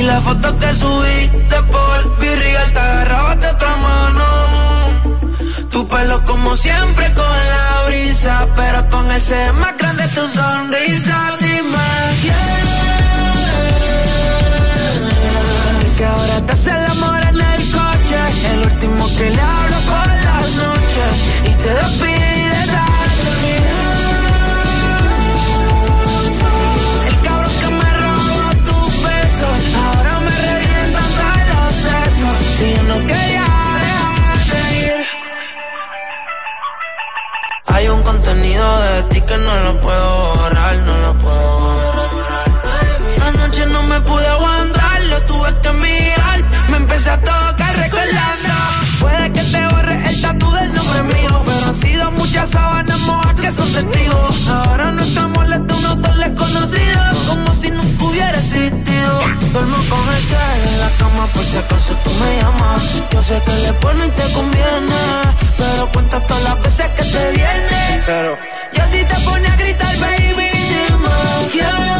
Y la foto que subiste por Virreal te agarrabas de otra mano. Tu pelo como siempre con la brisa, pero con el ser más grande tu sonrisa. Dime quién que ahora te hace el amor en el coche, el último que le hablo por las noches y te despides Hay un contenido de ti que no lo puedo borrar, no lo puedo borrar. Anoche no me pude aguantar, lo tuve que mirar. Me empecé a tocar recordando. Puede que te borre el tatu del nombre mío, pero han sido muchas sábanas mojas que son testigos. Ahora no estamos molesta unos dos desconocidos, como si nunca hubiera existido. Duermo con el cel en la cama por si acaso tú me llamas. Yo sé que le pone y te conviene, pero cuenta todas las veces que te viene. Pero yo sí te pone a gritar, baby, dime quién.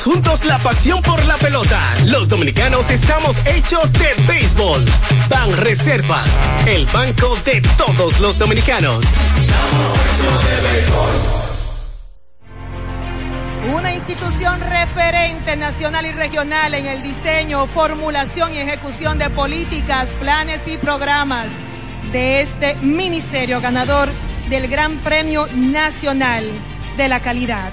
Juntos la pasión por la pelota. Los dominicanos estamos hechos de béisbol. Ban Reservas, el banco de todos los dominicanos. Una institución referente nacional y regional en el diseño, formulación y ejecución de políticas, planes y programas de este ministerio ganador del Gran Premio Nacional de la Calidad.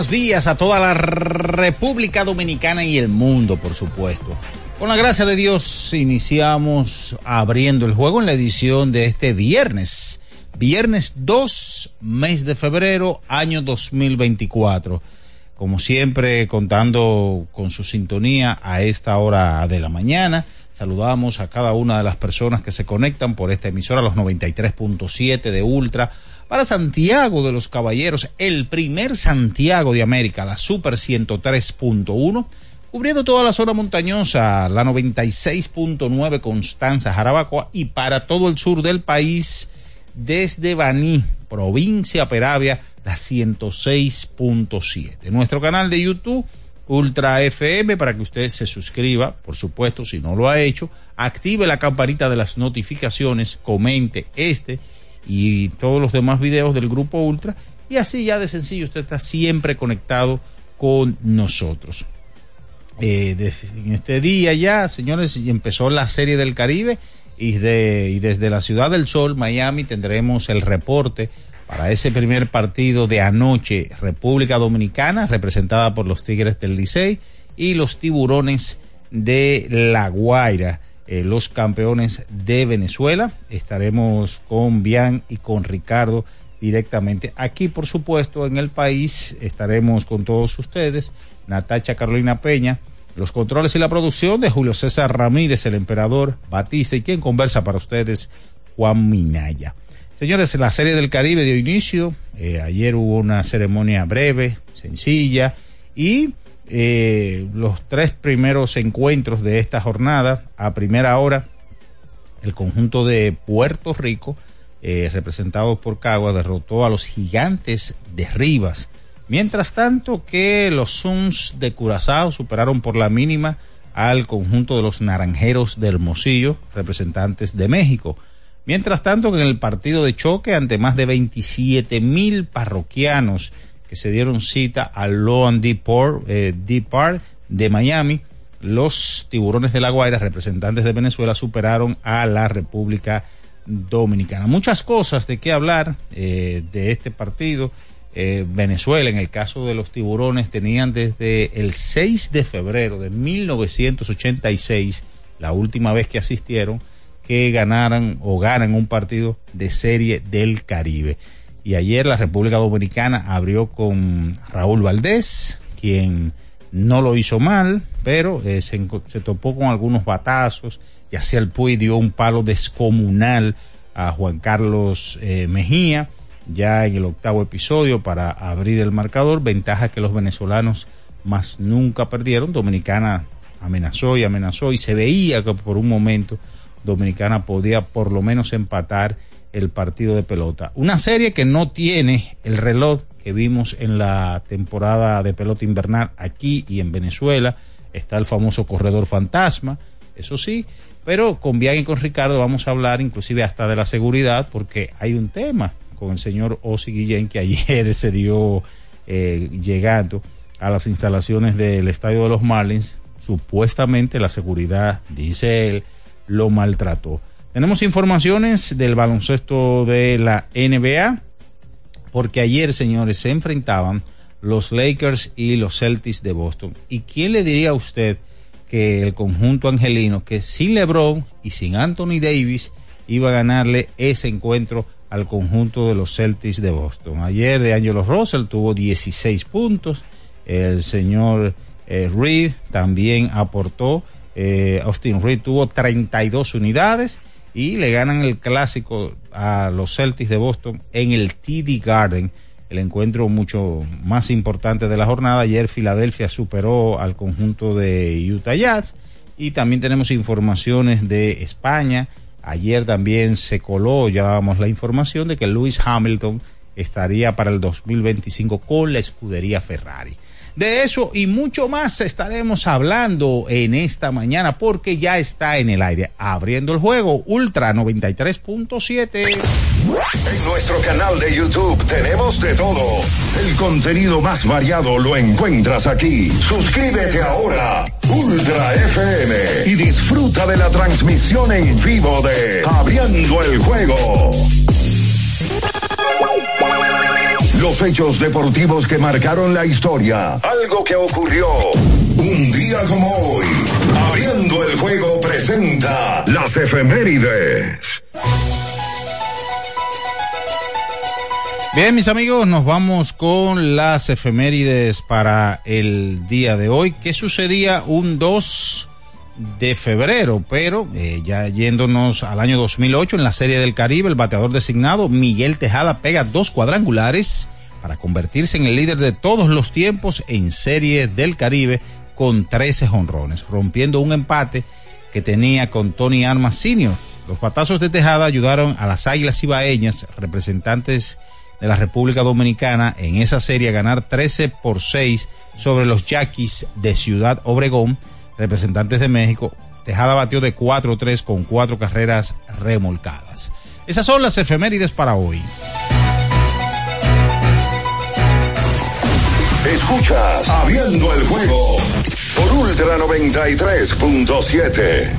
Buenos días a toda la República Dominicana y el mundo, por supuesto. Con la gracia de Dios iniciamos abriendo el juego en la edición de este viernes. Viernes 2, mes de febrero, año 2024. Como siempre, contando con su sintonía a esta hora de la mañana. Saludamos a cada una de las personas que se conectan por esta emisora, los 93.7 de Ultra, para Santiago de los Caballeros, el primer Santiago de América, la Super 103.1, cubriendo toda la zona montañosa, la 96.9 Constanza, Jarabacoa y para todo el sur del país, desde Baní, provincia Peravia, la 106.7. Nuestro canal de YouTube, Ultra FM, para que usted se suscriba, por supuesto, si no lo ha hecho, active la campanita de las notificaciones, comente este y todos los demás videos del grupo Ultra y así ya de sencillo usted está siempre conectado con nosotros. Eh, en este día ya, señores, empezó la serie del Caribe y, de, y desde la Ciudad del Sol, Miami, tendremos el reporte para ese primer partido de anoche, República Dominicana, representada por los Tigres del Licey y los Tiburones de La Guaira. Eh, los campeones de Venezuela. Estaremos con Bian y con Ricardo directamente. Aquí, por supuesto, en el país estaremos con todos ustedes. Natacha Carolina Peña, los controles y la producción de Julio César Ramírez, el emperador Batista y quien conversa para ustedes, Juan Minaya. Señores, la serie del Caribe dio inicio. Eh, ayer hubo una ceremonia breve, sencilla y eh, los tres primeros encuentros de esta jornada. A primera hora, el conjunto de Puerto Rico, eh, representado por Cagua, derrotó a los gigantes de Rivas. Mientras tanto que los Suns de Curazao superaron por la mínima al conjunto de los Naranjeros de Hermosillo, representantes de México. Mientras tanto que en el partido de choque ante más de 27 mil parroquianos que se dieron cita al Loan Deep Park, eh, de Miami. Los tiburones de la Guaira, representantes de Venezuela, superaron a la República Dominicana. Muchas cosas de qué hablar eh, de este partido. Eh, Venezuela, en el caso de los tiburones, tenían desde el 6 de febrero de 1986, la última vez que asistieron, que ganaran o ganan un partido de serie del Caribe. Y ayer la República Dominicana abrió con Raúl Valdés, quien no lo hizo mal, pero eh, se, topó con algunos batazos. Y hacia el Puy dio un palo descomunal a Juan Carlos eh, Mejía, ya en el octavo episodio para abrir el marcador. Ventaja que los venezolanos más nunca perdieron. Dominicana amenazó y amenazó y se veía que por un momento Dominicana podía por lo menos empatar el partido de pelota. Una serie que no tiene el reloj que vimos en la temporada de pelota invernal aquí y en Venezuela. Está el famoso corredor fantasma, eso sí, pero con Bian y con Ricardo vamos a hablar inclusive hasta de la seguridad porque hay un tema con el señor Osi Guillén que ayer se dio eh, llegando a las instalaciones del estadio de los Marlins. Supuestamente la seguridad, dice él, lo maltrató. Tenemos informaciones del baloncesto de la NBA, porque ayer, señores, se enfrentaban los Lakers y los Celtics de Boston. ¿Y quién le diría a usted que el conjunto angelino, que sin LeBron y sin Anthony Davis, iba a ganarle ese encuentro al conjunto de los Celtics de Boston? Ayer de Angelo Russell tuvo 16 puntos, el señor eh, Reed también aportó, eh, Austin Reed tuvo 32 unidades y le ganan el clásico a los Celtics de Boston en el TD Garden el encuentro mucho más importante de la jornada. Ayer Filadelfia superó al conjunto de Utah Jazz y también tenemos informaciones de España. Ayer también se coló, ya dábamos la información de que Lewis Hamilton estaría para el 2025 con la escudería Ferrari. De eso y mucho más estaremos hablando en esta mañana porque ya está en el aire abriendo el juego Ultra 93.7. En nuestro canal de YouTube tenemos de todo. El contenido más variado lo encuentras aquí. Suscríbete ahora, Ultra FM, y disfruta de la transmisión en vivo de Abriendo el juego. Los hechos deportivos que marcaron la historia. Algo que ocurrió un día como hoy. Abriendo el juego presenta las efemérides. Bien, mis amigos, nos vamos con las efemérides para el día de hoy. ¿Qué sucedía un 2 de febrero? Pero eh, ya yéndonos al año 2008 en la Serie del Caribe, el bateador designado Miguel Tejada pega dos cuadrangulares para convertirse en el líder de todos los tiempos en Serie del Caribe con 13 jonrones, rompiendo un empate que tenía con Tony Armas Sr. Los patazos de Tejada ayudaron a las Águilas Ibaeñas, representantes de la República Dominicana, en esa serie a ganar 13 por 6 sobre los Yaquis de Ciudad Obregón, representantes de México. Tejada batió de 4-3 con cuatro carreras remolcadas. Esas son las efemérides para hoy. Escuchas Abriendo el juego por Ultra 93.7.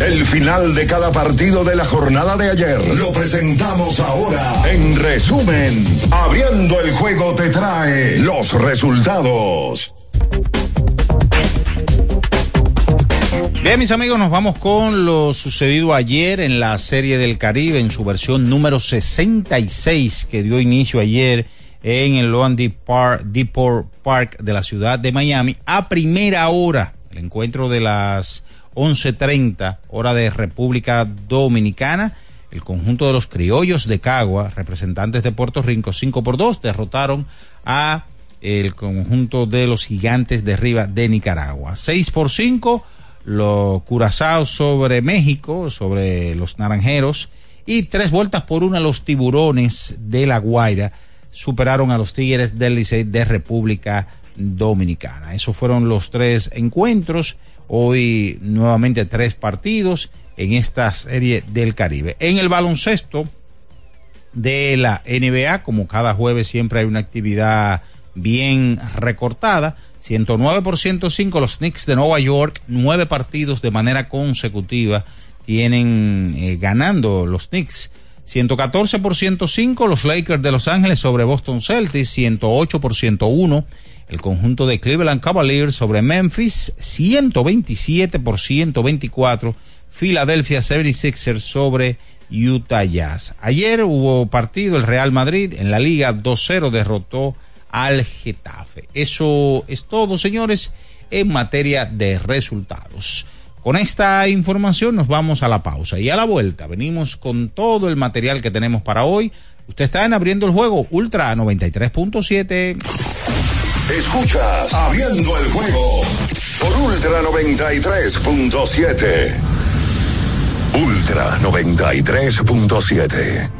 El final de cada partido de la jornada de ayer lo presentamos ahora. En resumen, Abriendo el juego te trae los resultados. Bien, mis amigos, nos vamos con lo sucedido ayer en la Serie del Caribe en su versión número 66 que dio inicio ayer en el Loan Depot Park de la ciudad de Miami a primera hora. El encuentro de las 11.30 hora de República Dominicana. El conjunto de los criollos de Cagua, representantes de Puerto Rico, 5 por 2, derrotaron a el conjunto de los gigantes de arriba de Nicaragua. 6 por 5, los Curazao sobre México, sobre los naranjeros. Y tres vueltas por una los tiburones de La Guaira superaron a los Tigres del Licey de República Dominicana. Esos fueron los tres encuentros. Hoy nuevamente tres partidos en esta serie del Caribe. En el baloncesto de la NBA, como cada jueves siempre hay una actividad bien recortada. 109 por 105 los Knicks de Nueva York, nueve partidos de manera consecutiva tienen eh, ganando los Knicks 114 por 105 los Lakers de Los Ángeles sobre Boston Celtics, 108 por 101 el conjunto de Cleveland Cavaliers sobre Memphis, 127 por 124 Philadelphia 76ers sobre Utah Jazz. Ayer hubo partido, el Real Madrid en la liga 2-0 derrotó al Getafe. Eso es todo, señores, en materia de resultados. Con esta información nos vamos a la pausa y a la vuelta venimos con todo el material que tenemos para hoy. Usted está en abriendo el juego Ultra 93.7. Escuchas Abriendo el juego por Ultra 93.7. Ultra 93.7.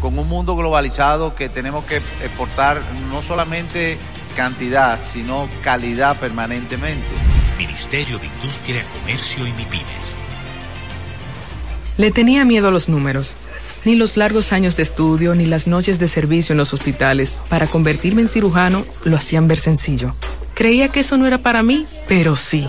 con un mundo globalizado que tenemos que exportar no solamente cantidad, sino calidad permanentemente. Ministerio de Industria, Comercio y MIPIMES. Le tenía miedo a los números. Ni los largos años de estudio ni las noches de servicio en los hospitales para convertirme en cirujano lo hacían ver sencillo. Creía que eso no era para mí, pero sí.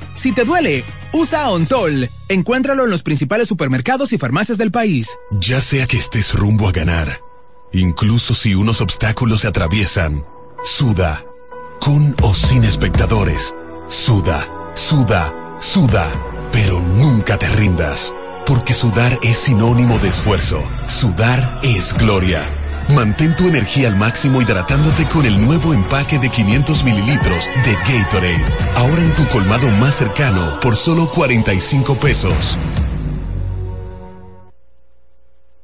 Si te duele, usa Ontol. Encuéntralo en los principales supermercados y farmacias del país. Ya sea que estés rumbo a ganar, incluso si unos obstáculos se atraviesan, suda, con o sin espectadores, suda, suda, suda, pero nunca te rindas, porque sudar es sinónimo de esfuerzo, sudar es gloria. Mantén tu energía al máximo hidratándote con el nuevo empaque de 500 mililitros de Gatorade. Ahora en tu colmado más cercano por solo 45 pesos.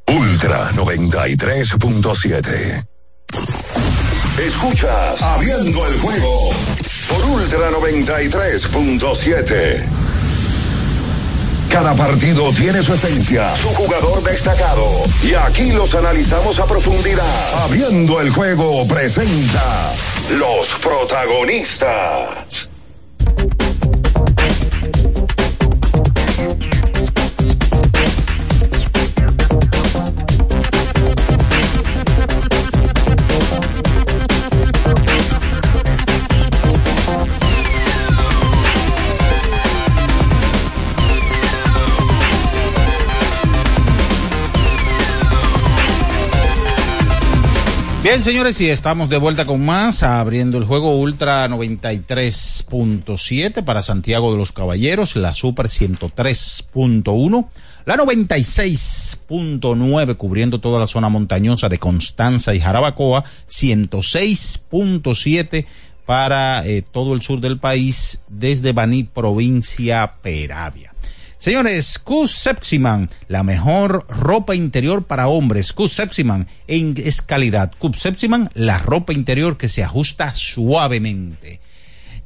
Ultra 93.7. Escuchas Abriendo el juego por Ultra 93.7. Cada partido tiene su esencia, su jugador destacado. Y aquí los analizamos a profundidad. Abriendo el juego presenta los protagonistas. Bien, señores, y estamos de vuelta con más, abriendo el juego Ultra 93.7 para Santiago de los Caballeros, la Super 103.1, la 96.9 cubriendo toda la zona montañosa de Constanza y Jarabacoa, 106.7 para eh, todo el sur del país desde Baní, provincia Peravia. Señores, Cus Sepsiman, la mejor ropa interior para hombres. Cus Sepsiman es calidad. Cus Sepsiman, la ropa interior que se ajusta suavemente.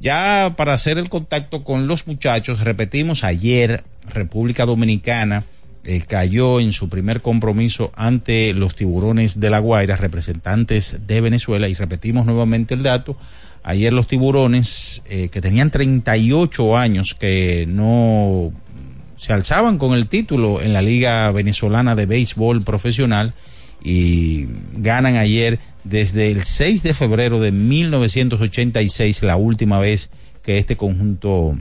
Ya para hacer el contacto con los muchachos, repetimos ayer, República Dominicana eh, cayó en su primer compromiso ante los tiburones de La Guaira, representantes de Venezuela, y repetimos nuevamente el dato. Ayer los tiburones, eh, que tenían 38 años, que no se alzaban con el título en la Liga Venezolana de Béisbol Profesional y ganan ayer desde el 6 de febrero de 1986, la última vez que este conjunto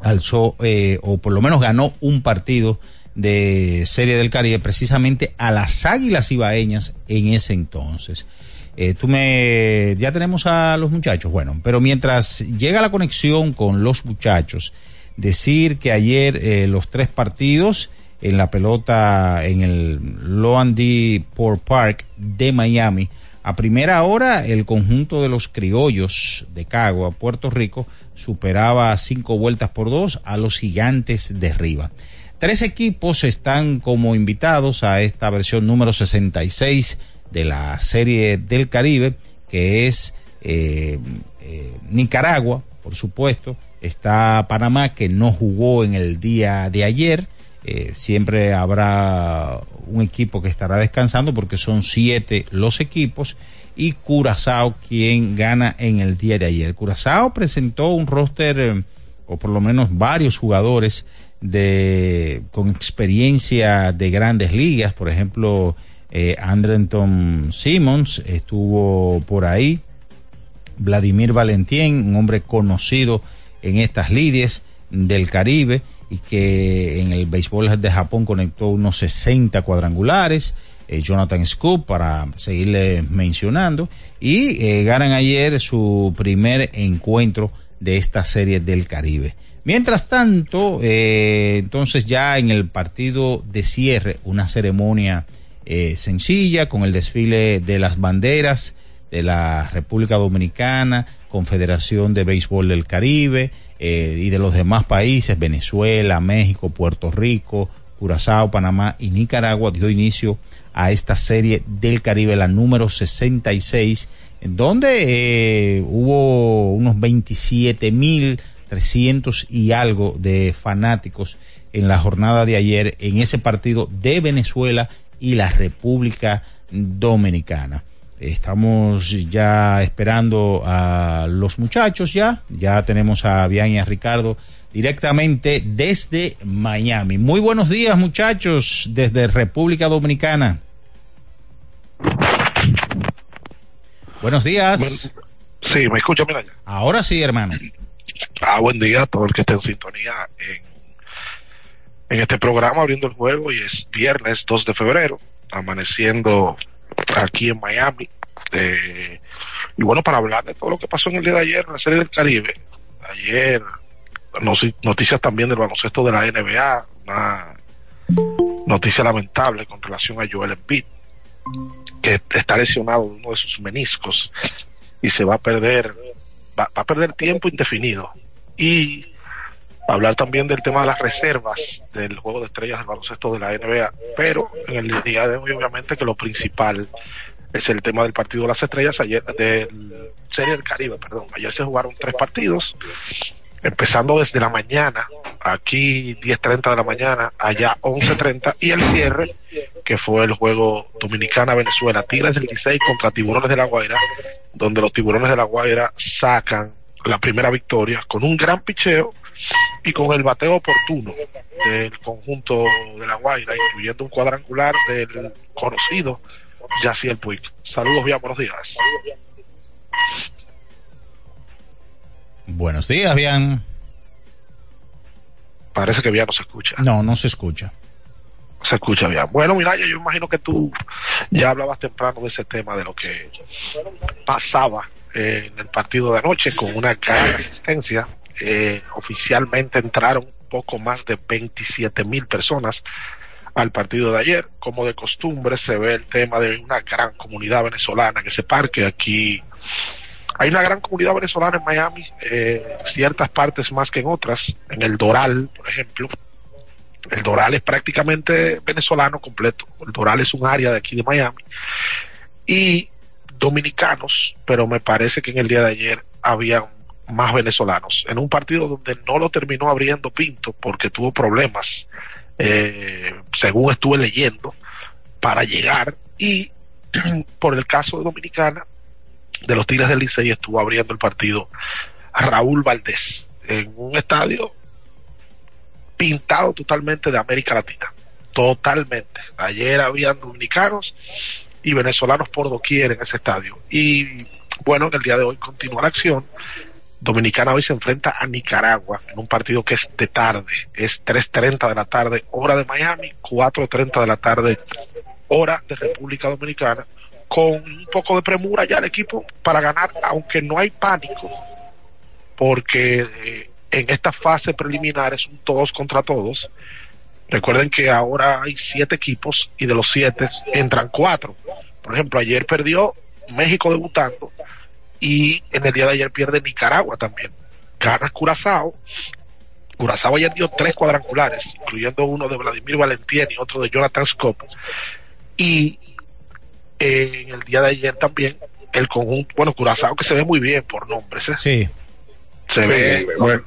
alzó eh, o por lo menos ganó un partido de Serie del Caribe precisamente a las Águilas Ibaeñas en ese entonces. Eh, tú me ya tenemos a los muchachos, bueno, pero mientras llega la conexión con los muchachos, decir que ayer eh, los tres partidos en la pelota en el Loandy Port Park de Miami, a primera hora el conjunto de los criollos de Cagua, Puerto Rico, superaba cinco vueltas por dos a los gigantes de Riva. Tres equipos están como invitados a esta versión número 66 de la Serie del Caribe, que es eh, eh, Nicaragua, por supuesto, está Panamá que no jugó en el día de ayer, eh, siempre habrá un equipo que estará descansando porque son siete los equipos y Curazao quien gana en el día de ayer. Curazao presentó un roster eh, o por lo menos varios jugadores de con experiencia de grandes ligas, por ejemplo, eh, Andrenton Simmons estuvo por ahí, Vladimir Valentín, un hombre conocido en estas lides del Caribe y que en el béisbol de Japón conectó unos 60 cuadrangulares. Eh, Jonathan Scoop, para seguirle mencionando, y eh, ganan ayer su primer encuentro de esta serie del Caribe. Mientras tanto, eh, entonces ya en el partido de cierre, una ceremonia sencilla con el desfile de las banderas de la República Dominicana, Confederación de Béisbol del Caribe eh, y de los demás países, Venezuela, México, Puerto Rico, Curazao, Panamá y Nicaragua, dio inicio a esta serie del Caribe, la número 66, en donde eh, hubo unos 27 mil 300 y algo de fanáticos en la jornada de ayer en ese partido de Venezuela y la República Dominicana. Estamos ya esperando a los muchachos ya, ya tenemos a Bian y a Ricardo directamente desde Miami. Muy buenos días muchachos desde República Dominicana. Buenos días. Sí, me escucha, mira. Ahora sí, hermano. Ah, buen día a todo el que esté en sintonía en, en este programa abriendo el juego y es viernes 2 de febrero, amaneciendo aquí en Miami. Eh, y bueno, para hablar de todo lo que pasó en el día de ayer en la Serie del Caribe, ayer noticias también del baloncesto de la NBA, una noticia lamentable con relación a Joel Embiid, que está lesionado de uno de sus meniscos y se va a perder va, va, a perder tiempo indefinido. Y hablar también del tema de las reservas del juego de estrellas del baloncesto de la NBA, pero en el día de hoy obviamente que lo principal es el tema del partido de las estrellas ayer del Serie del Caribe, perdón. Ayer se jugaron tres partidos, empezando desde la mañana, aquí 10.30 de la mañana, allá 11.30, y el cierre, que fue el juego Dominicana-Venezuela, Tigres del 16 contra Tiburones de la Guaira, donde los Tiburones de la Guaira sacan la primera victoria con un gran picheo y con el bateo oportuno del conjunto de la Guaira, incluyendo un cuadrangular del conocido Yaciel Puig. Saludos, bien, buenos días. Buenos días, bien. Parece que bien no se escucha. No, no se escucha. Se escucha bien. Bueno, mira, yo imagino que tú ya hablabas temprano de ese tema, de lo que pasaba en el partido de anoche con una gran asistencia. Eh, oficialmente entraron poco más de 27 mil personas al partido de ayer. Como de costumbre, se ve el tema de una gran comunidad venezolana en ese parque. Aquí hay una gran comunidad venezolana en Miami, eh, ciertas partes más que en otras. En el Doral, por ejemplo. El Doral es prácticamente venezolano completo. El Doral es un área de aquí de Miami. Y dominicanos, pero me parece que en el día de ayer había más venezolanos. En un partido donde no lo terminó abriendo Pinto porque tuvo problemas eh, según estuve leyendo, para llegar y por el caso de Dominicana, de los Tigres del Licey estuvo abriendo el partido Raúl Valdés en un estadio pintado totalmente de América Latina, totalmente. Ayer habían dominicanos y venezolanos por doquier en ese estadio. Y bueno, en el día de hoy continúa la acción. Dominicana hoy se enfrenta a Nicaragua en un partido que es de tarde, es 3.30 de la tarde, hora de Miami, 4.30 de la tarde, hora de República Dominicana, con un poco de premura ya el equipo para ganar, aunque no hay pánico, porque eh, en esta fase preliminar es un todos contra todos. Recuerden que ahora hay siete equipos y de los siete entran cuatro. Por ejemplo, ayer perdió México debutando y en el día de ayer pierde Nicaragua también. Gana Curazao. Curazao ayer dio tres cuadrangulares, incluyendo uno de Vladimir Valentien y otro de Jonathan Scott. Y eh, en el día de ayer también el conjunto, bueno, Curazao que se ve muy bien por nombres. ¿eh? Sí. Se Sí, ve. bueno,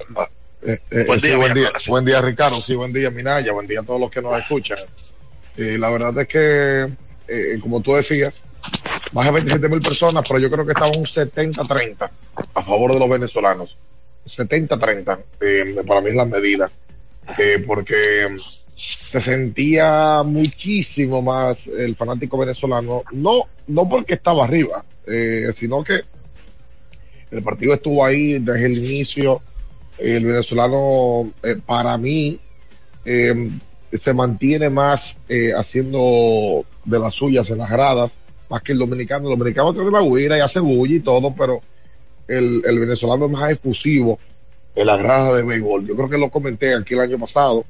eh, eh, Buen sí, día, buen, día, buen día, Ricardo. Sí, buen día, Minaya. Buen día a todos los que nos escuchan. Y la verdad es que, eh, como tú decías, más de 27 mil personas, pero yo creo que estaba un 70-30 a favor de los venezolanos. 70-30, eh, para mí es la medida. Eh, porque se sentía muchísimo más el fanático venezolano, no, no porque estaba arriba, eh, sino que el partido estuvo ahí desde el inicio. El venezolano, para mí, se mantiene más haciendo de las suyas en las gradas, más que el dominicano. El dominicano tiene la huira y hace bulla y todo, pero el, el venezolano es más efusivo en la grada de béisbol. Yo creo que lo comenté aquí el año pasado,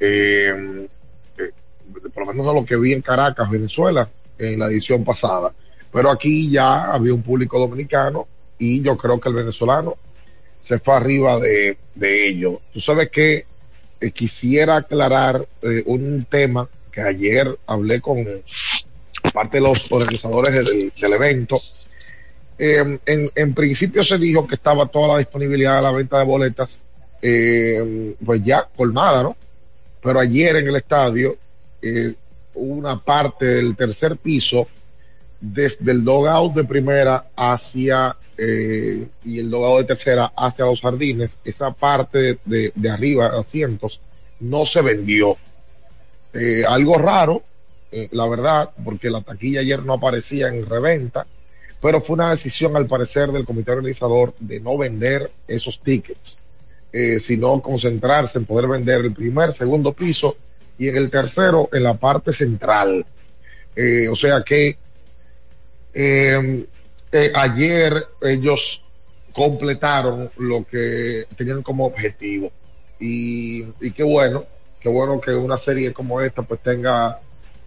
eh, eh, por lo menos de lo que vi en Caracas, Venezuela, en la edición pasada. Pero aquí ya había un público dominicano y yo creo que el venezolano se fue arriba de, de ello. Tú sabes que eh, quisiera aclarar eh, un tema que ayer hablé con parte de los organizadores del, evento. Eh, en, en principio se dijo que estaba toda la disponibilidad de la venta de boletas, eh, pues ya colmada, ¿no? Pero ayer en el estadio, eh, una parte del tercer piso, desde el dogout de primera hacia eh, y el dogout de tercera hacia los jardines, esa parte de, de, de arriba, asientos, no se vendió. Eh, algo raro, eh, la verdad, porque la taquilla ayer no aparecía en reventa, pero fue una decisión al parecer del comité organizador de no vender esos tickets, eh, sino concentrarse en poder vender el primer, segundo piso y en el tercero en la parte central. Eh, o sea que eh, ayer ellos completaron lo que tenían como objetivo. Y, y qué bueno, qué bueno que una serie como esta pues tenga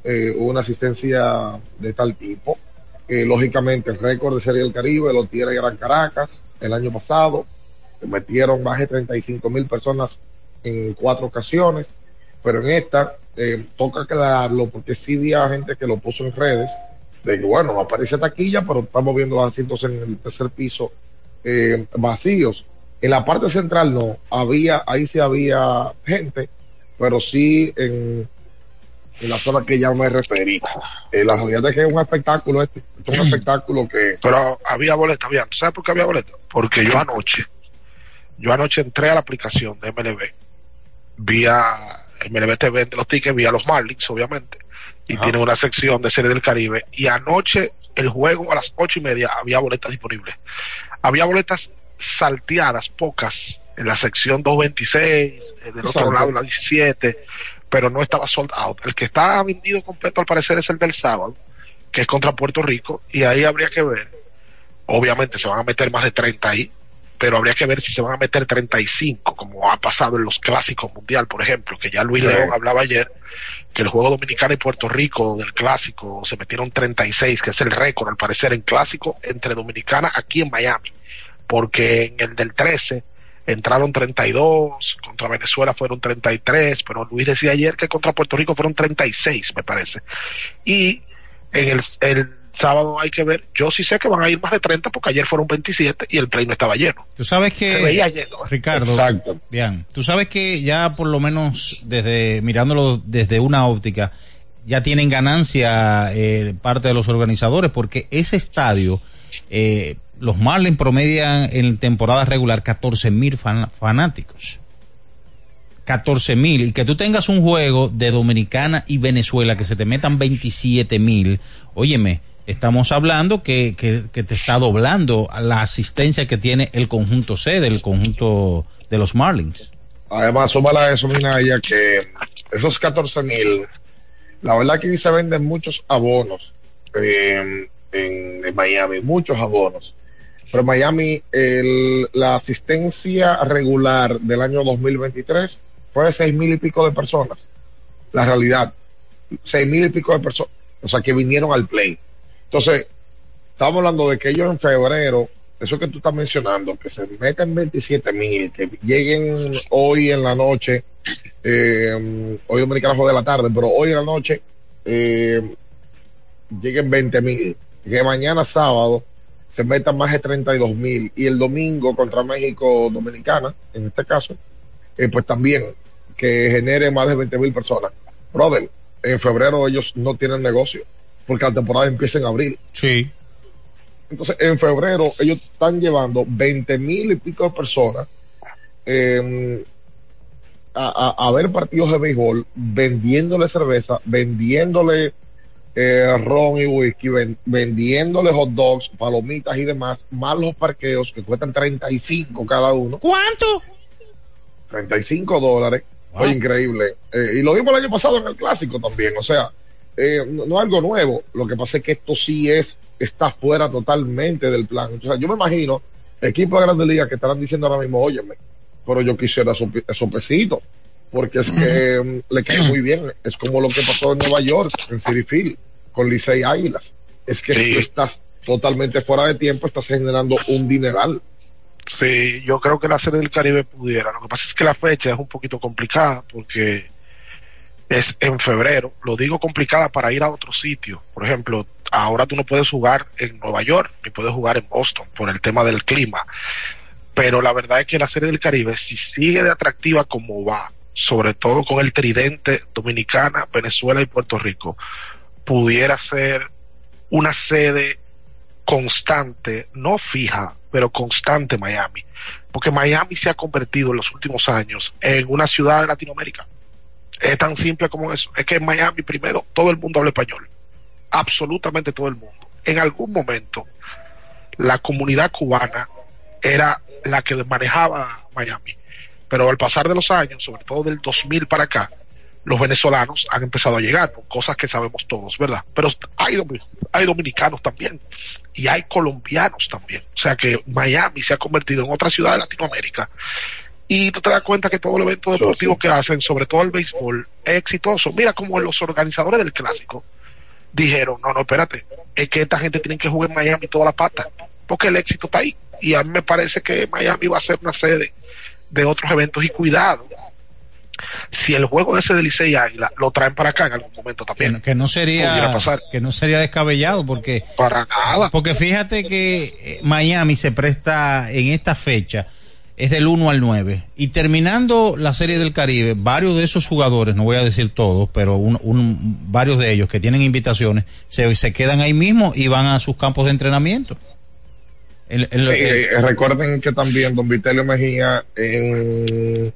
eh, una asistencia de tal tipo. Lógicamente el récord de Serie del Caribe lo tiene Gran Caracas el año pasado. Metieron más de 35 mil personas en cuatro ocasiones. Pero en esta eh, toca aclararlo porque sí había gente que lo puso en redes de que bueno, no aparece taquilla, pero estamos viendo los asientos en el tercer piso eh, vacíos. En la parte central no, había, ahí sí había gente, pero sí en, en la zona que ya me referí. Eh, la realidad es que es un espectáculo este, es un espectáculo que... Pero había boleta, había. ¿Sabes por qué había boleta? Porque yo anoche, yo anoche entré a la aplicación de MLB, vía MLB te vende los tickets vía los Marlins, obviamente, y tiene una sección de Serie del Caribe. Y anoche, el juego a las ocho y media, había boletas disponibles. Había boletas salteadas, pocas, en la sección 226, eh, del otro lado, la 17, pero no estaba sold out. El que está vendido completo, al parecer, es el del sábado, que es contra Puerto Rico, y ahí habría que ver. Obviamente se van a meter más de 30 ahí, pero habría que ver si se van a meter 35, como ha pasado en los clásicos mundial, por ejemplo, que ya Luis Sí. León hablaba ayer, que el juego dominicano y Puerto Rico del clásico se metieron 36, que es el récord, al parecer, en clásico entre Dominicana aquí en Miami, porque en el del 13 entraron 32, contra Venezuela fueron 33, pero Luis decía ayer que contra Puerto Rico fueron 36, me parece. Y en el, el sábado hay que ver, yo sí sé que van a ir más de 30 porque ayer fueron 27 y el play no estaba lleno. Tú sabes que. Se veía lleno. ¿eh? Ricardo. Exacto. Bien. Tú sabes que ya por lo menos desde mirándolo desde una óptica ya tienen ganancia eh, parte de los organizadores porque ese estadio eh, los Marlins promedian en temporada regular 14 mil fanáticos. 14 mil y que tú tengas un juego de Dominicana y Venezuela que se te metan 27 mil, óyeme, estamos hablando que, que, te está doblando la asistencia que tiene el conjunto C del conjunto de los Marlins. Además, súmala eso, Minaya, que esos 14 mil, la verdad que se venden muchos abonos eh, en Miami, muchos abonos. Pero Miami, el- la asistencia regular del año 2023 fue de seis mil y pico de personas. La realidad, seis mil y pico de personas, o sea, que vinieron al play. Entonces, estamos hablando de que ellos en febrero, eso que tú estás mencionando, que se meten 27 mil, que lleguen hoy en la noche, eh, hoy Dominicana juega de la tarde, pero hoy en la noche eh, lleguen 20 mil, que mañana sábado se metan más de 32 mil y el domingo contra México Dominicana, en este caso, eh, pues también que genere más de 20 mil personas. Brother, en febrero ellos no tienen negocio porque la temporada empieza en abril. Sí. Entonces, en febrero ellos están llevando 20 mil y pico de personas eh, a, a- a ver partidos de béisbol, vendiéndole cerveza, vendiéndole eh, ron y whisky, ven- vendiéndole hot dogs, palomitas y demás, más los parqueos que cuestan 35 cada uno. ¿Cuánto? 35 dólares. Oye, increíble. Eh, y lo vimos el año pasado en el clásico también. O sea, eh, no, no es algo nuevo. Lo que pasa es que esto sí es, está fuera totalmente del plan. O sea, yo me imagino equipos de grandes ligas que estarán diciendo ahora mismo, óyeme, pero yo quisiera esos, esos pesitos. Porque es que mm, le cae muy bien. Es como lo que pasó en Nueva York, en City Field, con Licey Águilas. Es que tú estás totalmente fuera de tiempo, estás generando un dineral. Sí, yo creo que la serie del Caribe pudiera. Lo que pasa es que la fecha es un poquito complicada porque es en febrero. Lo digo complicada para ir a otro sitio. Por ejemplo, ahora tú no puedes jugar en Nueva York ni puedes jugar en Boston por el tema del clima. Pero la verdad es que la serie del Caribe, si sigue de atractiva como va, sobre todo con el tridente Dominicana, Venezuela y Puerto Rico, pudiera ser una sede constante, no fija, pero constante Miami. Porque Miami se ha convertido en los últimos años en una ciudad de Latinoamérica. Es tan simple como eso. Es que en Miami primero todo el mundo habla español. Absolutamente todo el mundo. En algún momento la comunidad cubana era la que manejaba Miami. Pero al pasar de los años, sobre todo del 2000 para acá, los venezolanos han empezado a llegar, cosas que sabemos todos, ¿verdad? Pero hay dominicanos también y hay colombianos también. O sea que Miami se ha convertido en otra ciudad de Latinoamérica. Y tú te das cuenta que todo el evento deportivo que hacen, sobre todo el béisbol, es exitoso. Mira como los organizadores del clásico dijeron, no, no, espérate, es que esta gente tiene que jugar en Miami toda la pata, porque el éxito está ahí. Y a mí me parece que Miami va a ser una sede de otros eventos y cuidado. Si el juego de ese de Licey Águila lo traen para acá en algún momento también. que no sería pasar. que no sería descabellado porque para nada porque fíjate que eh, Miami se presta en esta fecha es del 1 al 9 y terminando la serie del Caribe varios de esos jugadores no voy a decir todos pero un, un- varios de ellos que tienen invitaciones se, se quedan ahí mismo y van a sus campos de entrenamiento Eh, eh, recuerden que también don Vitelio Mejía en,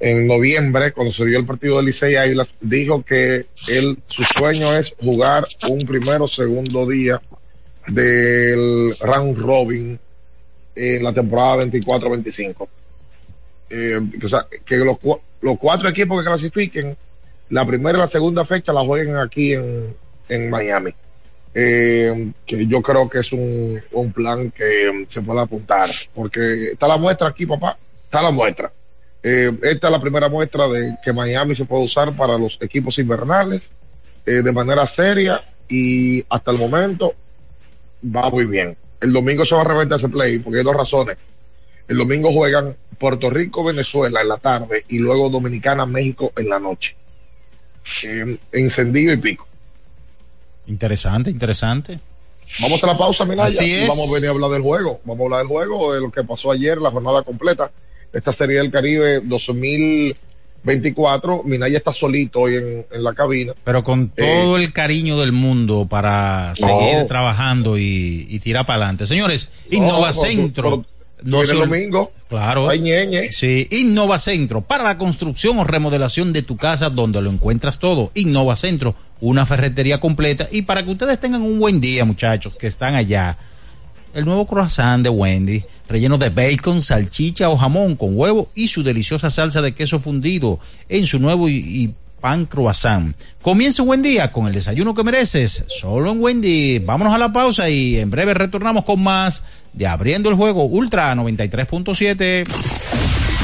en noviembre, cuando se dio el partido de Licey Águilas, dijo que él, su sueño es jugar un primero o segundo día del round robin en la temporada 24-25. Eh, o sea, que los, los cuatro equipos que clasifiquen, la primera y la segunda fecha la jueguen aquí en, en Miami. Eh, que yo creo que es un, un plan que mm, se puede apuntar, porque está la muestra aquí, papá, está la muestra. Eh, esta es la primera muestra de que Miami se puede usar para los equipos invernales eh, de manera seria y hasta el momento va muy bien. El domingo se va a reventar ese play porque hay dos razones. El domingo juegan Puerto Rico, Venezuela en la tarde y luego Dominicana, México en la noche. Eh, encendido y pico. Interesante interesante Vamos a la pausa, Minaya. Y. Vamos a venir a hablar del juego. Vamos a hablar del juego, de lo que pasó ayer, la jornada completa. Esta serie del Caribe 2024. Minaya está solito hoy en, en la cabina. pero con todo el cariño del mundo para seguir trabajando y, y tirar para adelante señores Innova Centro No se el domingo. Claro. Ay. Sí, Innova Centro, para la construcción o remodelación de tu casa donde lo encuentras todo. Innova Centro, una ferretería completa. Y para que ustedes tengan un buen día, muchachos, que están allá. El nuevo croissant de Wendy, relleno de bacon, salchicha o jamón con huevo y su deliciosa salsa de queso fundido en su nuevo y, pan croissant. Comienza un buen día con el desayuno que mereces, solo en Wendy. Vámonos a la pausa y en breve retornamos con más de Abriendo el Juego Ultra 93.7.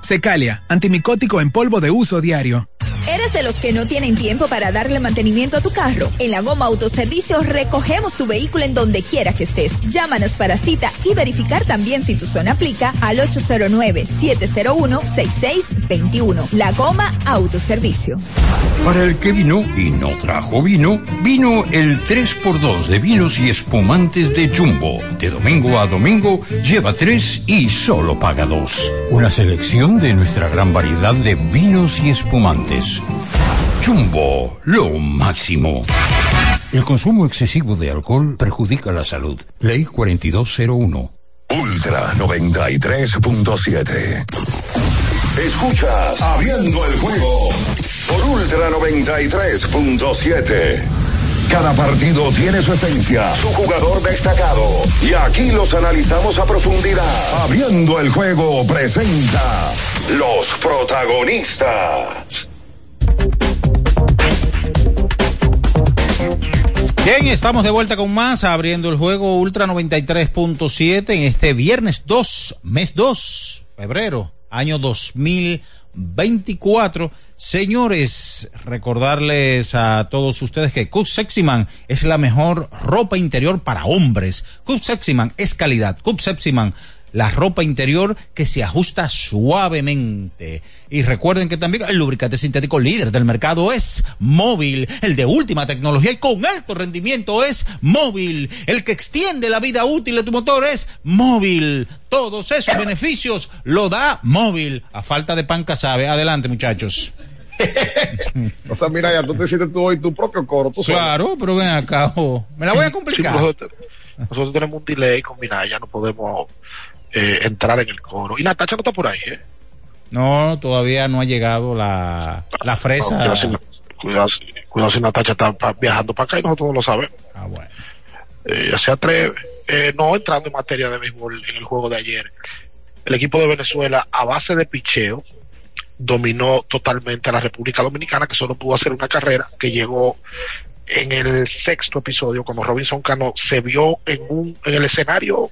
Secalia, antimicótico en polvo de uso diario. ¿Eres de los que no tienen tiempo para darle mantenimiento a tu carro? En la Goma Autoservicio recogemos tu vehículo en donde quiera que estés. Llámanos para cita y verificar también si tu zona aplica al 809-701-6621. La Goma Autoservicio. Para el que vino y no trajo vino, vino el 3x2 de vinos y espumantes de Jumbo. De domingo a domingo, lleva 3 y solo paga 2. Una selección de nuestra gran variedad de vinos y espumantes. Jumbo, lo máximo. El consumo excesivo de alcohol perjudica la salud. Ley 4201. Ultra 93.7. Escuchas Abriendo el juego por Ultra 93.7. Cada partido tiene su esencia, su jugador destacado. Y aquí los analizamos a profundidad. Abriendo el juego presenta los protagonistas. Bien, estamos de vuelta con más, abriendo el juego Ultra 93.7 en este viernes 2, mes 2, febrero, año 2024. Señores, recordarles a todos ustedes que Cook Sexyman es la mejor ropa interior para hombres. Cook Sexyman es calidad. Cook Sexyman la ropa interior que se ajusta suavemente. Y recuerden que también el lubricante sintético líder del mercado es móvil, el de última tecnología y con alto rendimiento es móvil, el que extiende la vida útil de tu motor es móvil. Todos esos beneficios lo da móvil. A falta de pan sabe. Adelante, muchachos. o sea, mira, ya tú te hiciste tú hoy tu propio coro. Tú claro, pero ven acá. oh. Me la voy a complicar. Nosotros tenemos un delay con Minaya, no podemos eh, entrar en el coro. Y Natacha no está por ahí, ¿eh? No, todavía no ha llegado la, la fresa. No, cuidado, si, cuidado, cuidado si Natacha está pa- viajando para acá y nosotros no lo sabemos. Ah, bueno. Eh, ya se atreve. Eh, no entrando en materia de béisbol en el juego de ayer. El equipo de Venezuela, a base de picheo, dominó totalmente a la República Dominicana, que solo pudo hacer una carrera, que llegó en el sexto episodio, cuando Robinson Cano se vio en, un, en el escenario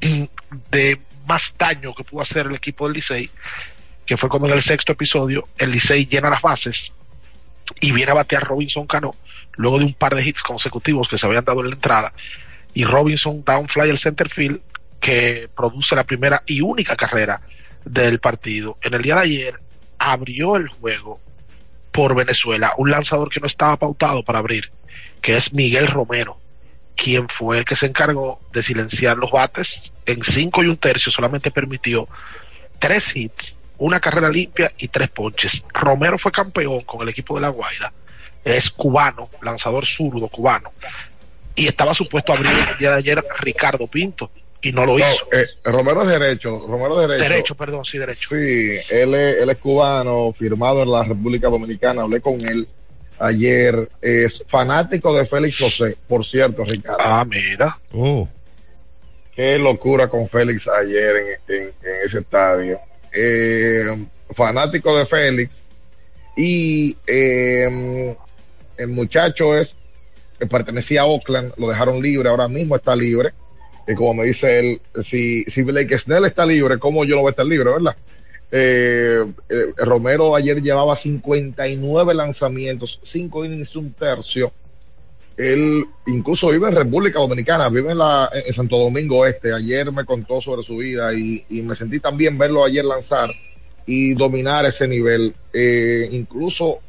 de más daño que pudo hacer el equipo del Licey, que fue cuando en el sexto episodio el Licey llena las bases y viene a batear Robinson Cano luego de un par de hits consecutivos que se habían dado en la entrada y Robinson da un fly al center field que produce la primera y única carrera del partido. En el día de ayer abrió el juego por Venezuela un lanzador que no estaba pautado para abrir, que es Miguel Romero, quien fue el que se encargó de silenciar los bates en cinco y un tercio, solamente permitió tres hits, una carrera limpia y tres ponches. Romero fue campeón con el equipo de La Guaira, es cubano, lanzador zurdo cubano, y estaba supuesto a abrir el día de ayer Ricardo Pinto, y no lo No, hizo. eh, Romero es derecho, Romero es derecho. Derecho, perdón, sí, derecho. Sí, él es, él es cubano, firmado en la República Dominicana, hablé con él ayer, es fanático de Félix José, por cierto, Ricardo. Ah, mira. Oh. Qué locura con Félix ayer en, en- en ese estadio. Eh, fanático de Félix y eh, el muchacho es que pertenecía a Oakland, lo dejaron libre, ahora mismo está libre. Y como me dice él, si, si Blake Snell está libre, ¿cómo yo lo voy a estar libre, verdad? Eh, eh, Romero ayer llevaba 59 lanzamientos, 5 innings, un tercio. Él incluso vive en República Dominicana, vive en, la, en Santo Domingo Este. Ayer me contó sobre su vida y, me sentí también verlo ayer lanzar y dominar ese nivel. Eh, incluso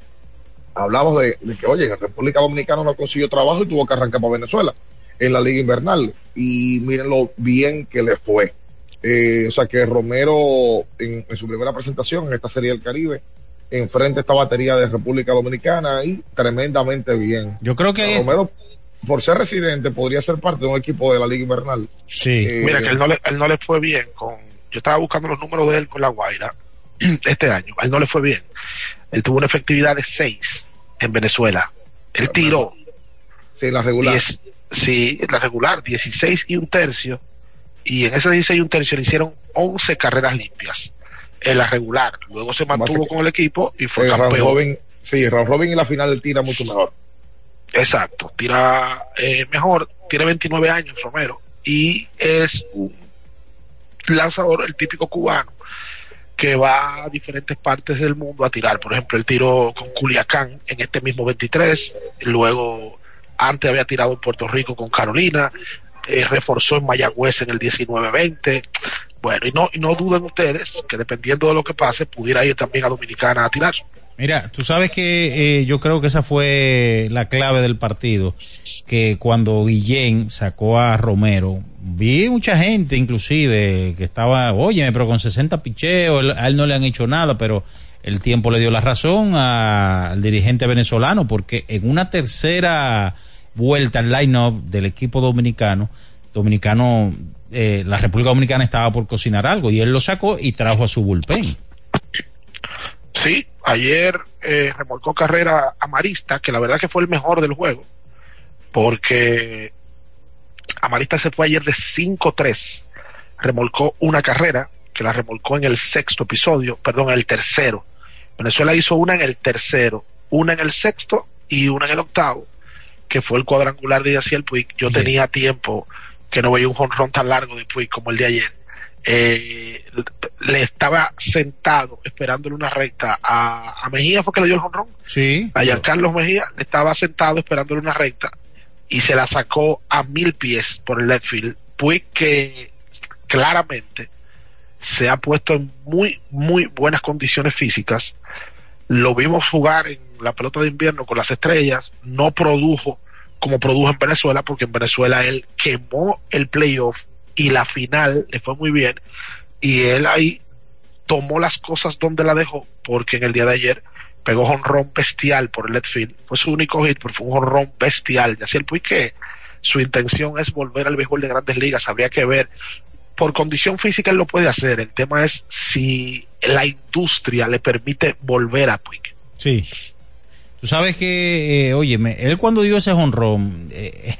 hablamos de, de que, oye, en República Dominicana no consiguió trabajo y tuvo que arrancar para Venezuela en la Liga Invernal. Y miren lo bien que le fue. Eh, o sea que Romero, en, en su primera presentación en esta Serie del Caribe, enfrenta esta batería de República Dominicana y tremendamente bien. Yo creo que Romero, por ser residente, podría ser parte de un equipo de la Liga Invernal. Sí. Eh, Mira que él no, le, él no le fue bien con. Yo estaba buscando los números de él con la Guaira este año. A él no le fue bien. Él tuvo una efectividad de 6 en Venezuela. Él tiró. Sí, la regular. diez- sí, la regular, 16 y un tercio. Y en ese 16 y un tercio le hicieron 11 carreras limpias en la regular. Luego se mantuvo con el equipo y fue Eh, campeón. robin, sí, round robin y la final tira mucho mejor. Exacto, tira eh, mejor, tiene 29 años Romero y es un lanzador, el típico cubano, que va a diferentes partes del mundo a tirar. Por ejemplo, él tiró con Culiacán en este mismo 23, luego antes había tirado en Puerto Rico con Carolina, eh, reforzó en Mayagüez en el 19-20. Bueno, y no, y no duden ustedes que dependiendo de lo que pase, pudiera ir también a Dominicana a tirar. Mira, tú sabes que eh, yo creo que esa fue la clave del partido, que cuando Guillén sacó a Romero, vi mucha gente inclusive que estaba, oye, pero con 60 picheos, a él no le han hecho nada, pero el tiempo le dio la razón al dirigente venezolano, porque en una tercera vuelta al line-up del equipo dominicano, dominicano, eh, la República Dominicana estaba por cocinar algo y él lo sacó y trajo a su bullpen. Sí, ayer eh, remolcó carrera a Marista, que la verdad que fue el mejor del juego, porque Amarista se fue ayer de 5-3, remolcó una carrera, que la remolcó en el sexto episodio, perdón, en el tercero. Venezuela hizo una en el tercero, una en el sexto y una en el octavo, que fue el cuadrangular de Yaciel Puig. Yo tenía tiempo que no veía un jonrón tan largo de Puig como el de ayer. Eh, le estaba sentado esperándole una recta a, a Mejía fue que le dio el jonrón Sí. a Giancarlos Mejía le estaba sentado esperándole una recta y se la sacó a mil pies por el left field Puig que claramente se ha puesto en muy muy buenas condiciones físicas lo vimos jugar en la pelota de invierno, con las estrellas, no produjo como produjo en Venezuela, porque en Venezuela él quemó el playoff y la final le fue muy bien. Y él ahí tomó las cosas donde la dejó, porque en el día de ayer pegó jonrón bestial por el Letfield. Fue su único hit, pero fue un jonrón bestial. Y así el Puique, su intención es volver al béisbol de grandes ligas. Habría que ver. Por condición física él lo puede hacer. El tema es si la industria le permite volver a Puique. Sí, Tú sabes que, eh, oye, él cuando dio ese honrón, eh,